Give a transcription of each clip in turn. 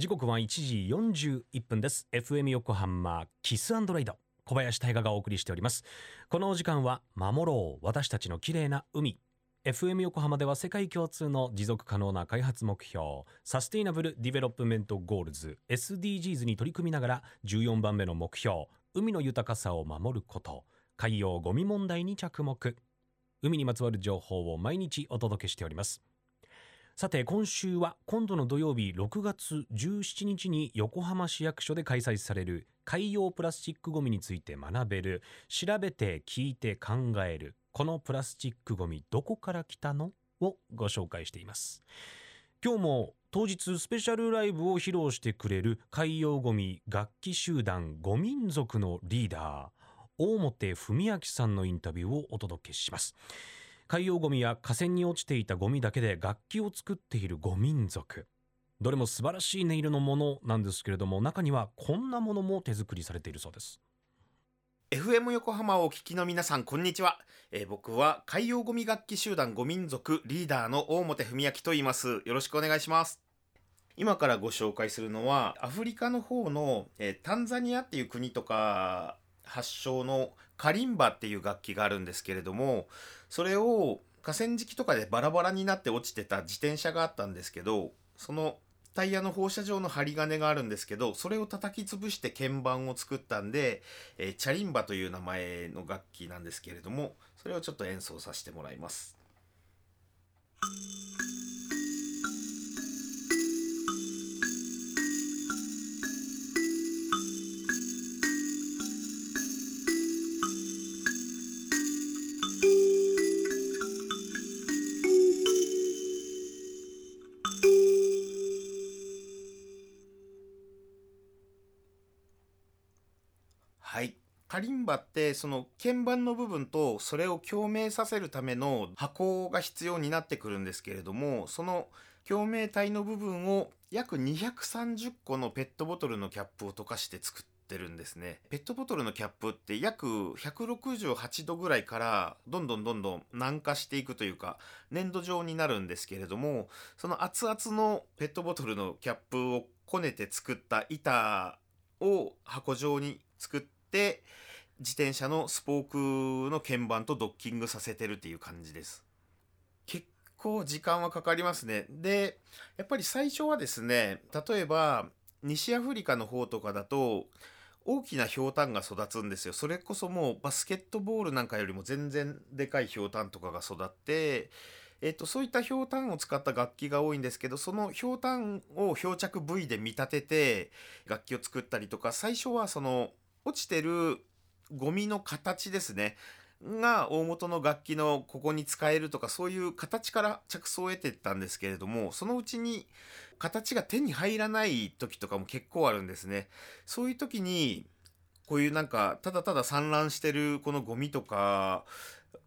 時刻は1時41分です。FM 横浜 Kiss & Ride。小林大賀がお送りしております。このお時間は守ろう私たちの綺麗な海。FM 横浜では世界共通の持続可能な開発目標 Sustainable Development Goals SDGs に取り組みながら14番目の目標海の豊かさを守ること。海洋ゴミ問題に着目。海にまつわる情報を毎日お届けしております。さて今週は今度の土曜日6月17日に横浜市役所で開催される海洋プラスチックごみについて学べる。調べて聞いて考える。このプラスチックごみどこから来たの？をご紹介しています。今日も当日スペシャルライブを披露してくれる海洋ごみ楽器集団ご民族のリーダー大本文明さんのインタビューをお届けします。海洋ゴミや河川に落ちていたゴミだけで楽器を作っているゴ民族。どれも素晴らしい音色のものなんですけれども中にはこんなものも手作りされているそうです。FM 横浜をお聞きの皆さんこんにちは、えー、僕は海洋ゴミ楽器集団ゴ民族リーダーの大本文明と言います。よろしくお願いします。今からご紹介するのはアフリカの方の、えー、タンザニアっていう国とか発祥のカリンバっていう楽器があるんですけれどもそれを河川敷とかでバラバラになって落ちてた自転車があったんですけどそのタイヤの放射状の針金があるんですけどそれを叩き潰して鍵盤を作ったんで、えー、チャリンバという名前の楽器なんですけれどもそれをちょっと演奏させてもらいます。カリンバってその鍵盤の部分とそれを共鳴させるための箱が必要になってくるんですけれどもその共鳴体の部分を約230個のペットボトルのキャップを溶かして作ってるんですね。ペットボトルのキャップって約168度ぐらいからどんどんどんどん軟化していくというか粘土状になるんですけれどもその熱々のペットボトルのキャップをこねて作った板を箱状に作って自転車のスポークの鍵盤とドッキングさせてるっていう感じです。結構時間はかかりますね。で、やっぱり最初はですね、例えば西アフリカの方とかだと大きなひょうたんが育つんですよ。それこそもうバスケットボールなんかよりも全然でかいひょうたんとかが育って、えっと、そういったひょうたんを使った楽器が多いんですけどそのひょうたんを漂着部位で見立てて楽器を作ったりとか最初はその落ちてるゴミの形ですね。が大元の楽器のここに使えるとかそういう形から着想を得てったんですけれどもそのうちに形が手に入らない時とかも結構あるんですね。そういう時にこういうなんかただただ散乱してるこのゴミとか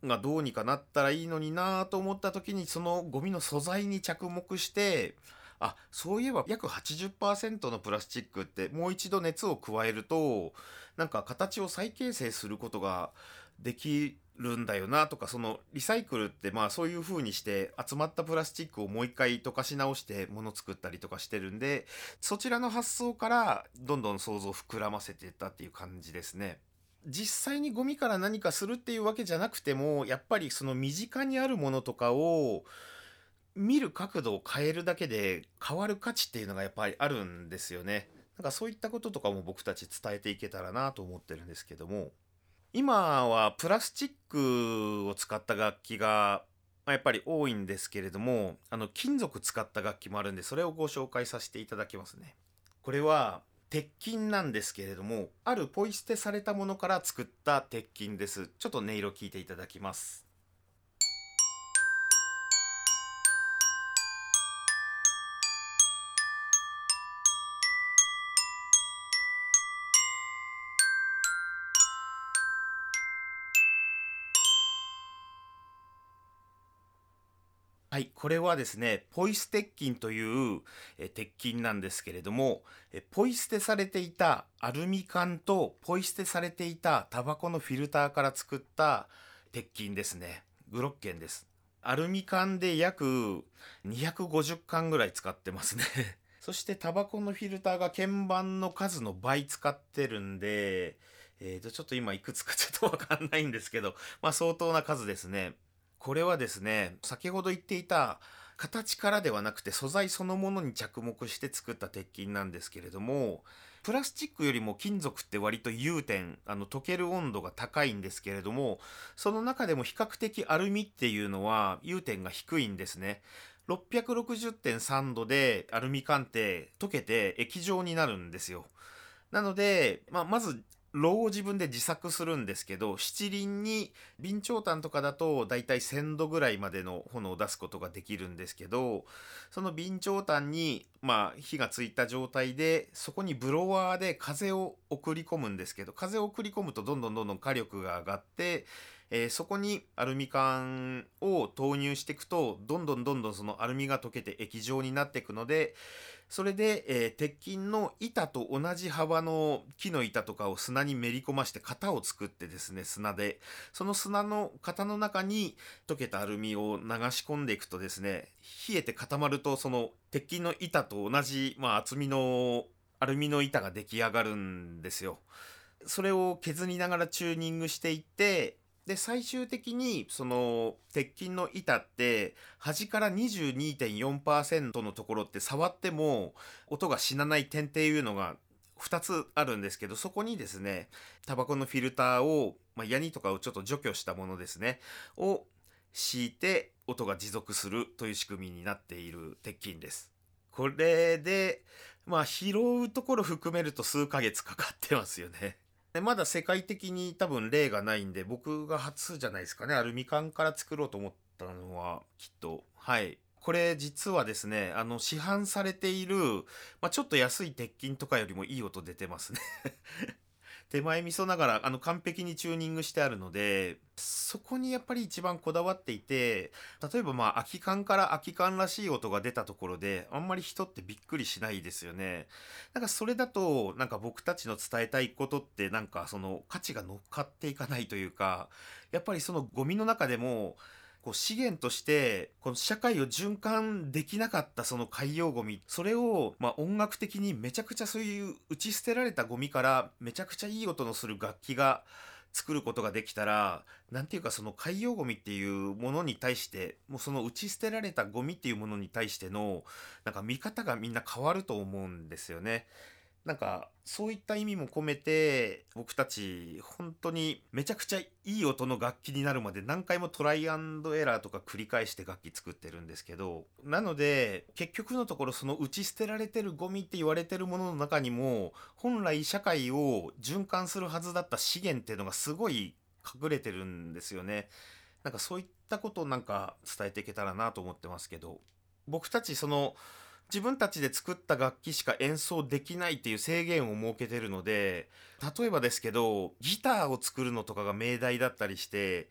がどうにかなったらいいのになと思った時にそのゴミの素材に着目してあそういえば約80%のプラスチックってもう一度熱を加えるとなんか形を再形成することができるんだよなとかそのリサイクルってまあそういう風にして集まったプラスチックをもう一回溶かし直して物作ったりとかしてるんでそちらの発想からどんどん想像を膨らませていったっていう感じですね。実際にゴミから何かするっていうわけじゃなくてもやっぱりその身近にあるものとかを見る角度を変えるだけで変わる価値っていうのがやっぱりあるんですよね。なんかそういったこととかも僕たち伝えていけたらなと思ってるんですけども今はプラスチックを使った楽器がやっぱり多いんですけれどもあの金属使った楽器もあるんでそれをご紹介させていただきますね。これは鉄筋なんですけれどもあるポイ捨てされたものから作った鉄筋です。ちょっと音色聞いていただきます。はい、これはですね、ポイ捨て鉄筋という鉄筋なんですけれども、ポイ捨てされていたアルミ缶とポイ捨てされていたタバコのフィルターから作った鉄筋ですね。グロッケンです。アルミ缶で約250缶ぐらい使ってますね。そしてタバコのフィルターが鍵盤の数の倍使ってるんで、えーと、ちょっと今いくつかちょっとわかんないんですけど、まあ相当な数ですね。これはですね、先ほど言っていた形からではなくて素材そのものに着目して作った鉄筋なんですけれども、プラスチックよりも金属って割と融点、あの溶ける温度が高いんですけれども、その中でも比較的アルミっていうのは融点が低いんですね。660.3度でアルミ缶って溶けて液状になるんですよ。なので、まあ、まず、炉を自分で自作するんですけど、七輪に備長炭とかだとだいたい1000度ぐらいまでの炎を出すことができるんですけど、その備長炭に、まあ、火がついた状態で、そこにブロワーで風を送り込むんですけど、風を送り込むとどんどんどんどん火力が上がって、えー、そこにアルミ缶を投入していくとどんどんどんどんそのアルミが溶けて液状になっていくのでそれで、えー、鉄筋の板と同じ幅の木の板とかを砂にめり込まして型を作ってですね砂でその砂の型の中に溶けたアルミを流し込んでいくとですね冷えて固まるとその鉄筋の板と同じ、まあ、厚みのアルミの板が出来上がるんですよ。それを削りながらチューニングしていってで最終的にその鉄筋の板って端から22.4%のところって触っても音が死なない点っていうのが2つあるんですけどそこにですねタバコのフィルターを、まあ、ヤニとかをちょっと除去したものですねを敷いて音が持続するという仕組みになっている鉄筋です。これでまあ拾うところ含めると数ヶ月かかってますよね。でまだ世界的に多分例がないんで僕が初じゃないですかね。アルミ缶から作ろうと思ったのはきっと。はい。これ実はですねあの市販されている、まあ、ちょっと安い鉄筋とかよりもいい音出てますね。手前味噌ながらあの完璧にチューニングしてあるのでそこにやっぱり一番こだわっていて例えばまあ空き缶から空き缶らしい音が出たところであんまり人ってびっくりしないですよね。なんかそれだとなんか僕たちの伝えたいことってなんかその価値が乗っかっていかないというかやっぱりそのゴミの中でもこう資源としてこの社会を循環できなかったその海洋ゴミそれをまあ音楽的にめちゃくちゃそういう打ち捨てられたゴミからめちゃくちゃいい音のする楽器が作ることができたら何て言うかその海洋ゴミっていうものに対してもうその打ち捨てられたゴミっていうものに対してのなんか見方がみんな変わると思うんですよね。なんかそういった意味も込めて僕たち本当にめちゃくちゃいい音の楽器になるまで何回もトライアンドエラーとか繰り返して楽器作ってるんですけどなので結局のところその打ち捨てられてるゴミって言われてるものの中にも本来社会を循環するはずだった資源っていうのがすごい隠れてるんですよね。なんかそういったことをなんか伝えていけたらなと思ってますけど僕たちその自分たちで作った楽器しか演奏できないっていう制限を設けてるので例えばですけどギターを作るのとかが命題だったりして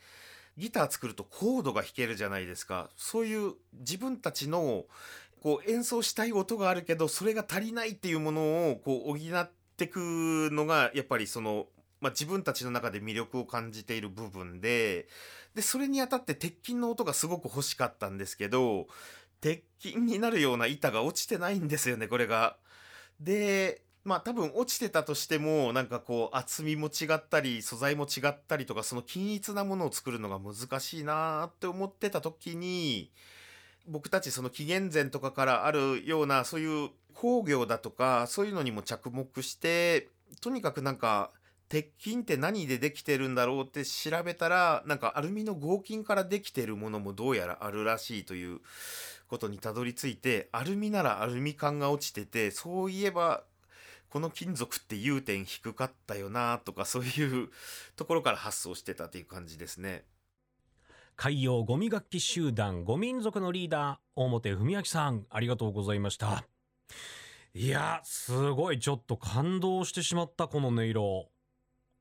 ギター作るとコードが弾けるじゃないですか。そういう自分たちのこう演奏したい音があるけどそれが足りないっていうものをこう補ってくのがやっぱりその、まあ、自分たちの中で魅力を感じている部分ででそれにあたって鉄筋の音がすごく欲しかったんですけど鉄筋になるような板が落ちてないんですよねこれが。でまあ多分落ちてたとしてもなんかこう厚みも違ったり素材も違ったりとかその均一なものを作るのが難しいなって思ってた時に僕たちその紀元前とかからあるようなそういう工業だとかそういうのにも着目してとにかくなんか鉄筋って何でできてるんだろうって調べたらなんかアルミの合金からできてるものもどうやらあるらしいということにたどり着いてアルミならアルミ缶が落ちててそういえばこの金属って融点低かったよなとかそういう ところから発想してたっていう感じですね。海洋ゴミ楽器集団ゴ民族のリーダー表文明さんありがとうございました。いやすごいちょっと感動してしまったこの音色。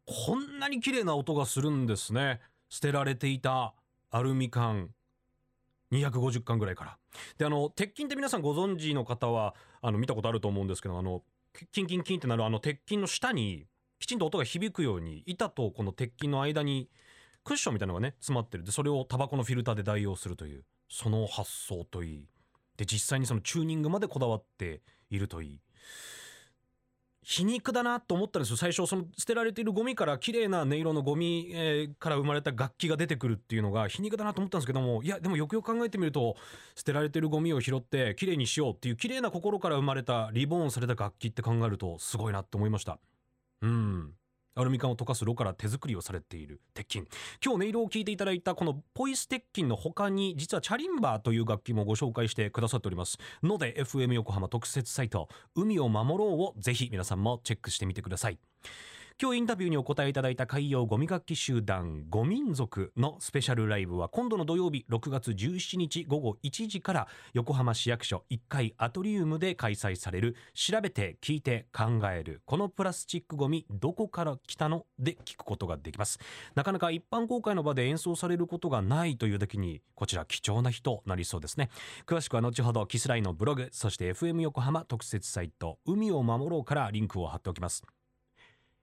こんなに綺麗な音がするんですね。捨てられていたアルミ缶。250巻ぐらいから。であの鉄筋って皆さんご存知の方はあの見たことあると思うんですけどあのキンキンキンってなるあの鉄筋の下にきちんと音が響くように板とこの鉄筋の間にクッションみたいなのがね詰まってる。でそれをタバコのフィルターで代用するというその発想といい。で実際にそのチューニングまでこだわっているといい。皮肉だなと思ったんですよ。最初その捨てられているゴミから綺麗な音色のゴミ、から生まれた楽器が出てくるっていうのが皮肉だなと思ったんですけどもいやでもよくよく考えてみると捨てられているゴミを拾って綺麗にしようっていう綺麗な心から生まれたリボーンされた楽器って考えるとすごいなって思いました。うん。アルミ缶を溶かす炉から手作りをされている鉄筋。今日音色を聞いていただいたこのポイス鉄筋の他に実はチャリンバーという楽器もご紹介してくださっております。ので FM 横浜特設サイト海を守ろうをぜひ皆さんもチェックしてみてください。今日インタビューにお答えいただいた海洋ゴミ楽器集団ゴ民族のスペシャルライブは今度の土曜日6月17日午後1時から横浜市役所1階アトリウムで開催される調べて聞いて考えるこのプラスチックゴミどこから来たので聞くことができます。なかなか一般公開の場で演奏されることがないというだけにこちら貴重な日となりそうですね。詳しくは後ほどキスライのブログそして FM 横浜特設サイト海を守ろうからリンクを貼っておきます。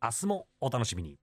明日もお楽しみに。